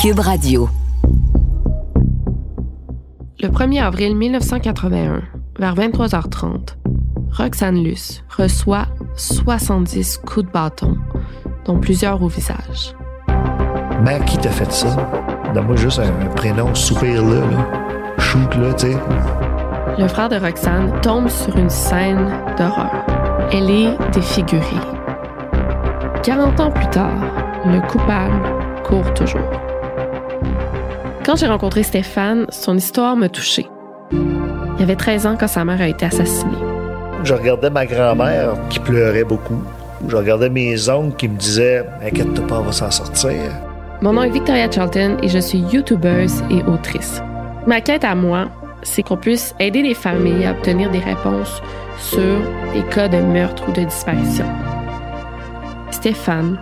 Cube Radio. Le 1er avril 1981, vers 23h30, Roxane Luce reçoit 70 coups de bâton, dont plusieurs au visage. Mère, qui t'a fait ça? Donne-moi juste un, un prénom, soupir là, là. shoot là, tu sais. Le frère de Roxane tombe sur une scène d'horreur. Elle est défigurée. 40 ans plus tard, le coupable court toujours. Quand j'ai rencontré Stéphane, son histoire m'a touchée. Il avait 13 ans quand sa mère a été assassinée. Je regardais ma grand-mère qui pleurait beaucoup. Je regardais mes oncles qui me disaient Inquiète-toi pas, on va s'en sortir. Mon nom est Victoria Charlton et je suis youtubeuse et autrice. Ma quête à moi, c'est qu'on puisse aider les familles à obtenir des réponses sur des cas de meurtre ou de disparition. Stéphane,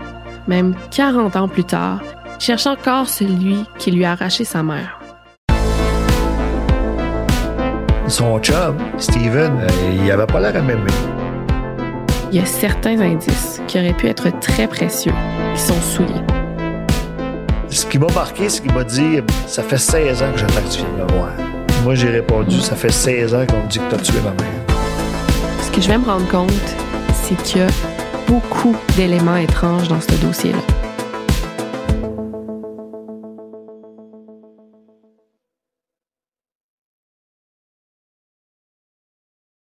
même 40 ans plus tard, cherche encore celui qui lui a arraché sa mère. Son chum, Steven, euh, il avait pas l'air à m'aimer. Il y a certains indices qui auraient pu être très précieux qui sont souillés. Ce qui m'a marqué, c'est qu'il m'a dit Ça fait 16 ans que j'attends que tu viennes me voir. Moi, j'ai répondu Ça fait 16 ans qu'on me dit que tu as tué ma mère. Ce que je vais me rendre compte, c'est qu'il y a beaucoup d'éléments étranges dans ce dossier-là.